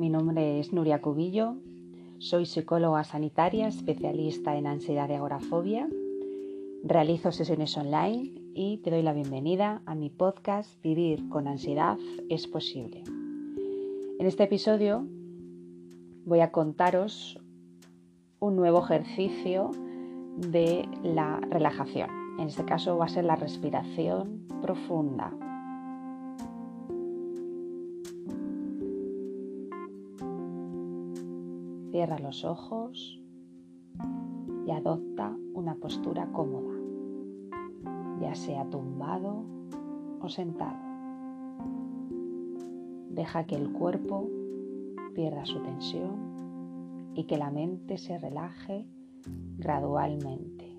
mi nombre es Nuria Cubillo, soy psicóloga sanitaria especialista en ansiedad y agorafobia, realizo sesiones online y te doy la bienvenida a mi podcast Vivir con ansiedad es posible. En este episodio voy a contaros un nuevo ejercicio de la relajación. En este caso va a ser la respiración profunda. Cierra los ojos y adopta una postura cómoda, ya sea tumbado o sentado. Deja que el cuerpo pierda su tensión y que la mente se relaje gradualmente.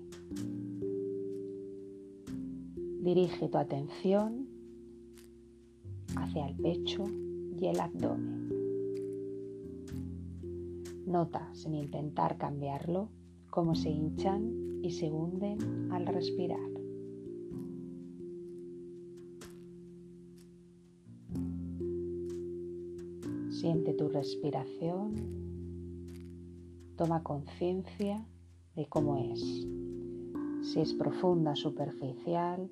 Dirige tu atención hacia el pecho y el abdomen. Nota, sin intentar cambiarlo, cómo se hinchan y se hunden al respirar. Siente tu respiración, toma conciencia de cómo es, si es profunda, superficial,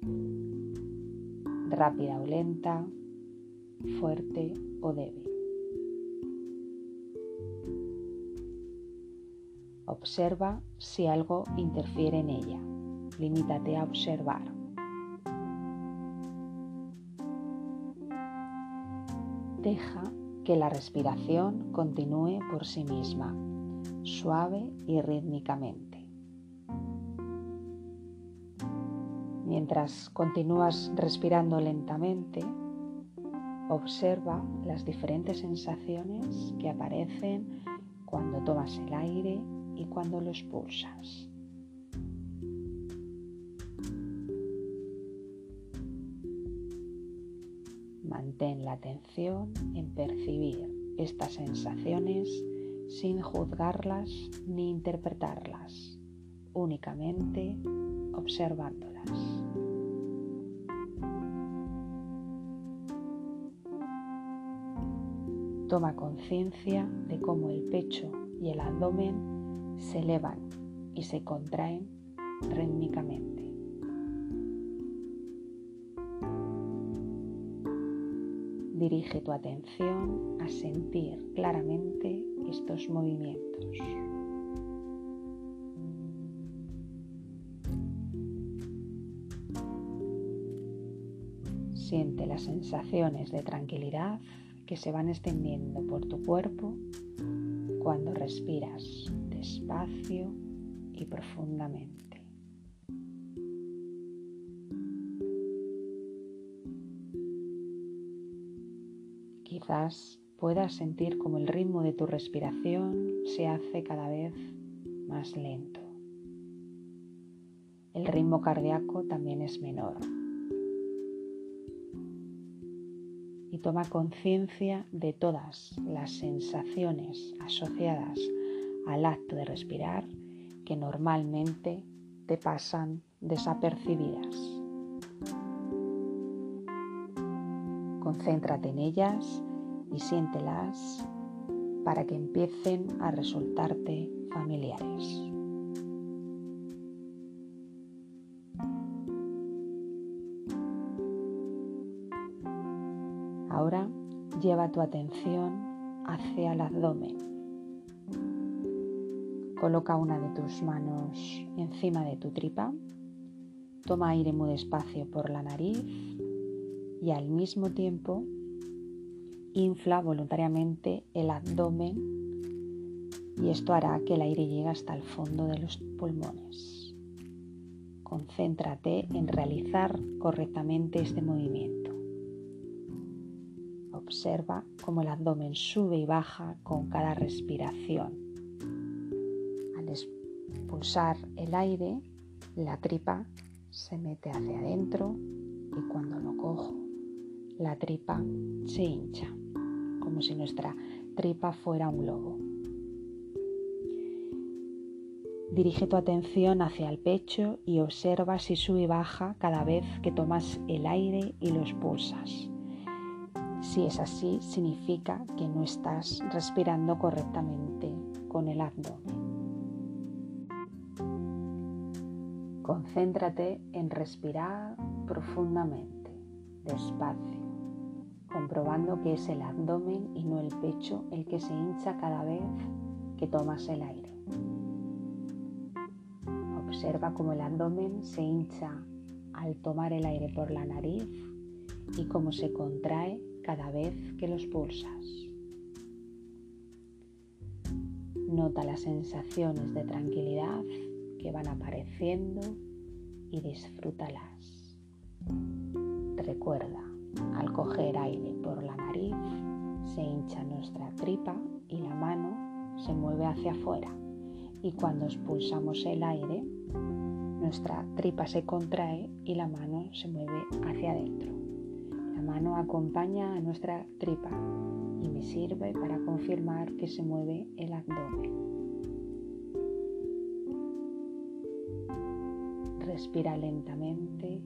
rápida o lenta, fuerte o débil. Observa si algo interfiere en ella. Limítate a observar. Deja que la respiración continúe por sí misma, suave y rítmicamente. Mientras continúas respirando lentamente, observa las diferentes sensaciones que aparecen cuando tomas el aire y cuando lo expulsas. Mantén la atención en percibir estas sensaciones sin juzgarlas ni interpretarlas, únicamente observándolas. Toma conciencia de cómo el pecho y el abdomen se elevan y se contraen rítmicamente. Dirige tu atención a sentir claramente estos movimientos. Siente las sensaciones de tranquilidad que se van extendiendo por tu cuerpo cuando respiras despacio y profundamente. Quizás puedas sentir como el ritmo de tu respiración se hace cada vez más lento. El ritmo cardíaco también es menor. Y toma conciencia de todas las sensaciones asociadas al acto de respirar que normalmente te pasan desapercibidas. Concéntrate en ellas y siéntelas para que empiecen a resultarte familiares. Ahora lleva tu atención hacia el abdomen Coloca una de tus manos encima de tu tripa. Toma aire muy despacio por la nariz y al mismo tiempo infla voluntariamente el abdomen y esto hará que el aire llegue hasta el fondo de los pulmones. Concéntrate en realizar correctamente este movimiento. Observa cómo el abdomen sube y baja con cada respiración pulsar el aire, la tripa se mete hacia adentro y cuando lo cojo, la tripa se hincha, como si nuestra tripa fuera un globo. Dirige tu atención hacia el pecho y observa si sube y baja cada vez que tomas el aire y lo expulsas. Si es así, significa que no estás respirando correctamente con el abdomen. Concéntrate en respirar profundamente, despacio, comprobando que es el abdomen y no el pecho el que se hincha cada vez que tomas el aire. Observa cómo el abdomen se hincha al tomar el aire por la nariz y cómo se contrae cada vez que los pulsas. Nota las sensaciones de tranquilidad que van apareciendo y disfrútalas. Recuerda, al coger aire por la nariz, se hincha nuestra tripa y la mano se mueve hacia afuera. Y cuando expulsamos el aire, nuestra tripa se contrae y la mano se mueve hacia adentro. La mano acompaña a nuestra tripa y me sirve para confirmar que se mueve el abdomen. Respira lentamente,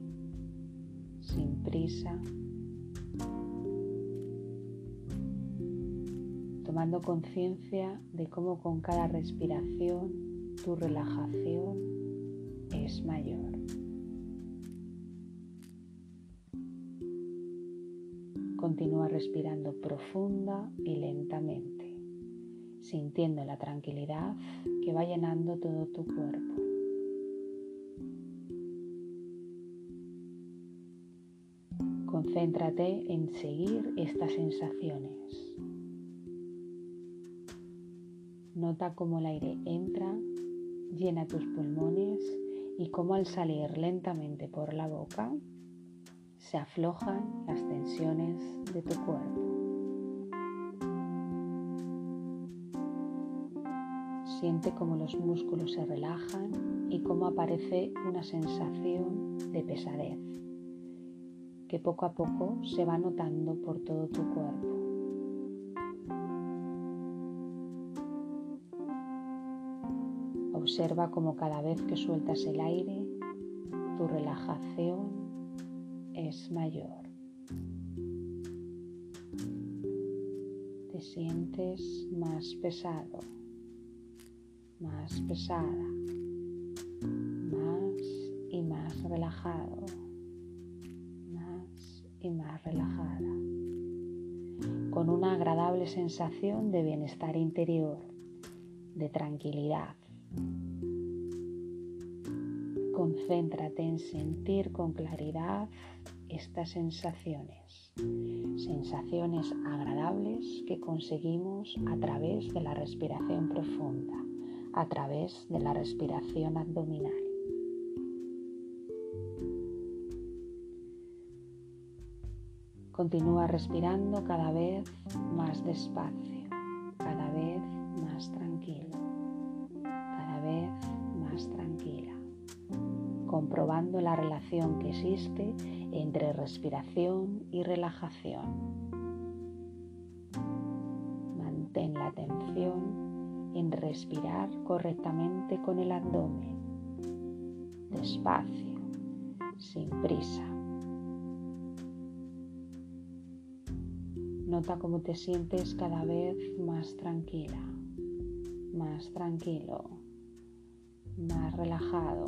sin prisa, tomando conciencia de cómo con cada respiración tu relajación es mayor. Continúa respirando profunda y lentamente, sintiendo la tranquilidad que va llenando todo tu cuerpo. Concéntrate en seguir estas sensaciones. Nota cómo el aire entra, llena tus pulmones y cómo al salir lentamente por la boca se aflojan las tensiones de tu cuerpo. Siente cómo los músculos se relajan y cómo aparece una sensación de pesadez que poco a poco se va notando por todo tu cuerpo. Observa cómo cada vez que sueltas el aire, tu relajación es mayor. Te sientes más pesado, más pesada, sensación de bienestar interior, de tranquilidad. Concéntrate en sentir con claridad estas sensaciones, sensaciones agradables que conseguimos a través de la respiración profunda, a través de la respiración abdominal. Continúa respirando cada vez más despacio, cada vez más tranquilo, cada vez más tranquila, comprobando la relación que existe entre respiración y relajación. Mantén la atención en respirar correctamente con el abdomen, despacio, sin prisa. Nota cómo te sientes cada vez más tranquila, más tranquilo, más relajado.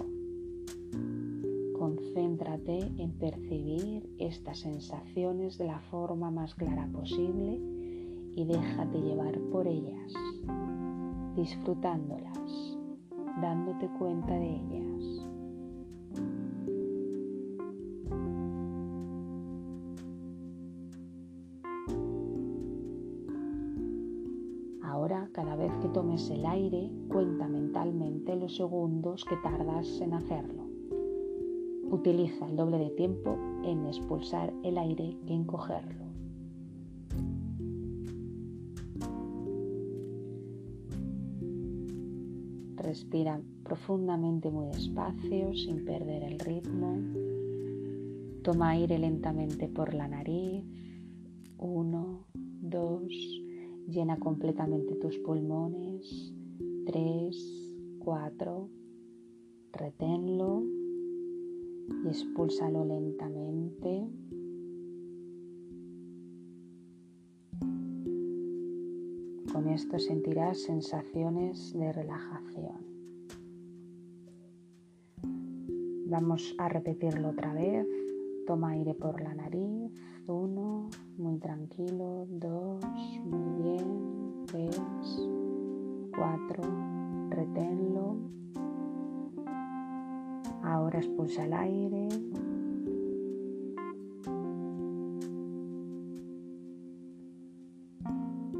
Concéntrate en percibir estas sensaciones de la forma más clara posible y déjate llevar por ellas, disfrutándolas, dándote cuenta de ellas. Cuenta mentalmente los segundos que tardas en hacerlo. Utiliza el doble de tiempo en expulsar el aire que en cogerlo. Respira profundamente muy despacio sin perder el ritmo. Toma aire lentamente por la nariz. Uno, dos, Llena completamente tus pulmones. 3, 4, reténlo y expúlsalo lentamente. Con esto sentirás sensaciones de relajación. Vamos a repetirlo otra vez. Toma aire por la nariz. Uno, muy tranquilo. Dos, muy bien. Expulsa el aire.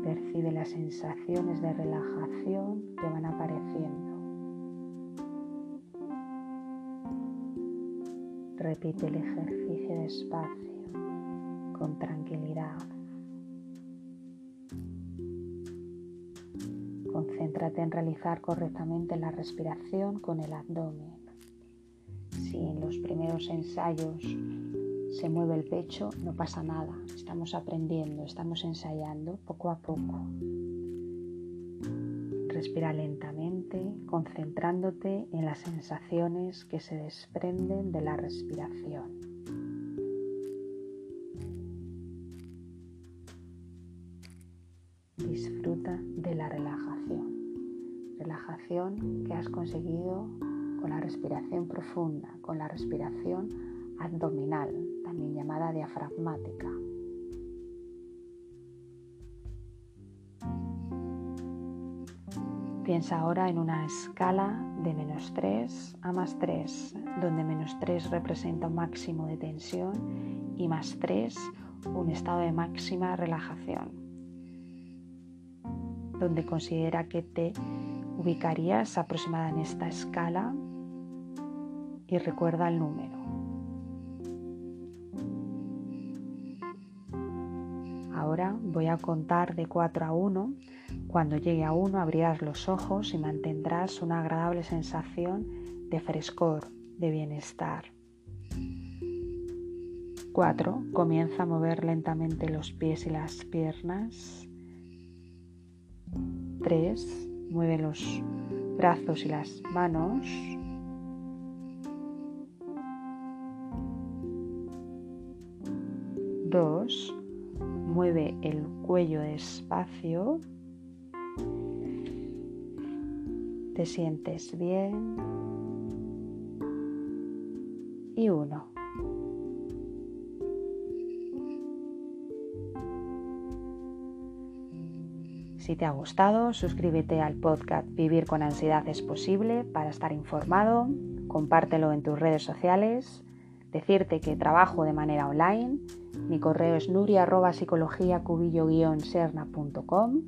Percibe las sensaciones de relajación que van apareciendo. Repite el ejercicio despacio, con tranquilidad. Concéntrate en realizar correctamente la respiración con el abdomen. Primeros ensayos se mueve el pecho, no pasa nada. Estamos aprendiendo, estamos ensayando poco a poco. Respira lentamente, concentrándote en las sensaciones que se desprenden de la respiración. Disfruta de la relajación. Relajación que has conseguido con la respiración profunda, con la respiración abdominal, también llamada diafragmática. Piensa ahora en una escala de menos 3 a más 3, donde menos 3 representa un máximo de tensión y más 3 un estado de máxima relajación, donde considera que te ubicarías aproximada en esta escala y recuerda el número. Ahora voy a contar de 4 a 1 cuando llegue a uno abrirás los ojos y mantendrás una agradable sensación de frescor, de bienestar. 4. Comienza a mover lentamente los pies y las piernas. 3. Mueve los brazos y las manos. 2. Mueve el cuello despacio. te sientes bien y uno. Si te ha gustado, suscríbete al podcast Vivir con ansiedad es posible para estar informado, compártelo en tus redes sociales, decirte que trabajo de manera online, mi correo es nuria.psicologiacubillo-serna.com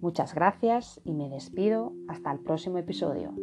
Muchas gracias y me despido. Hasta el próximo episodio.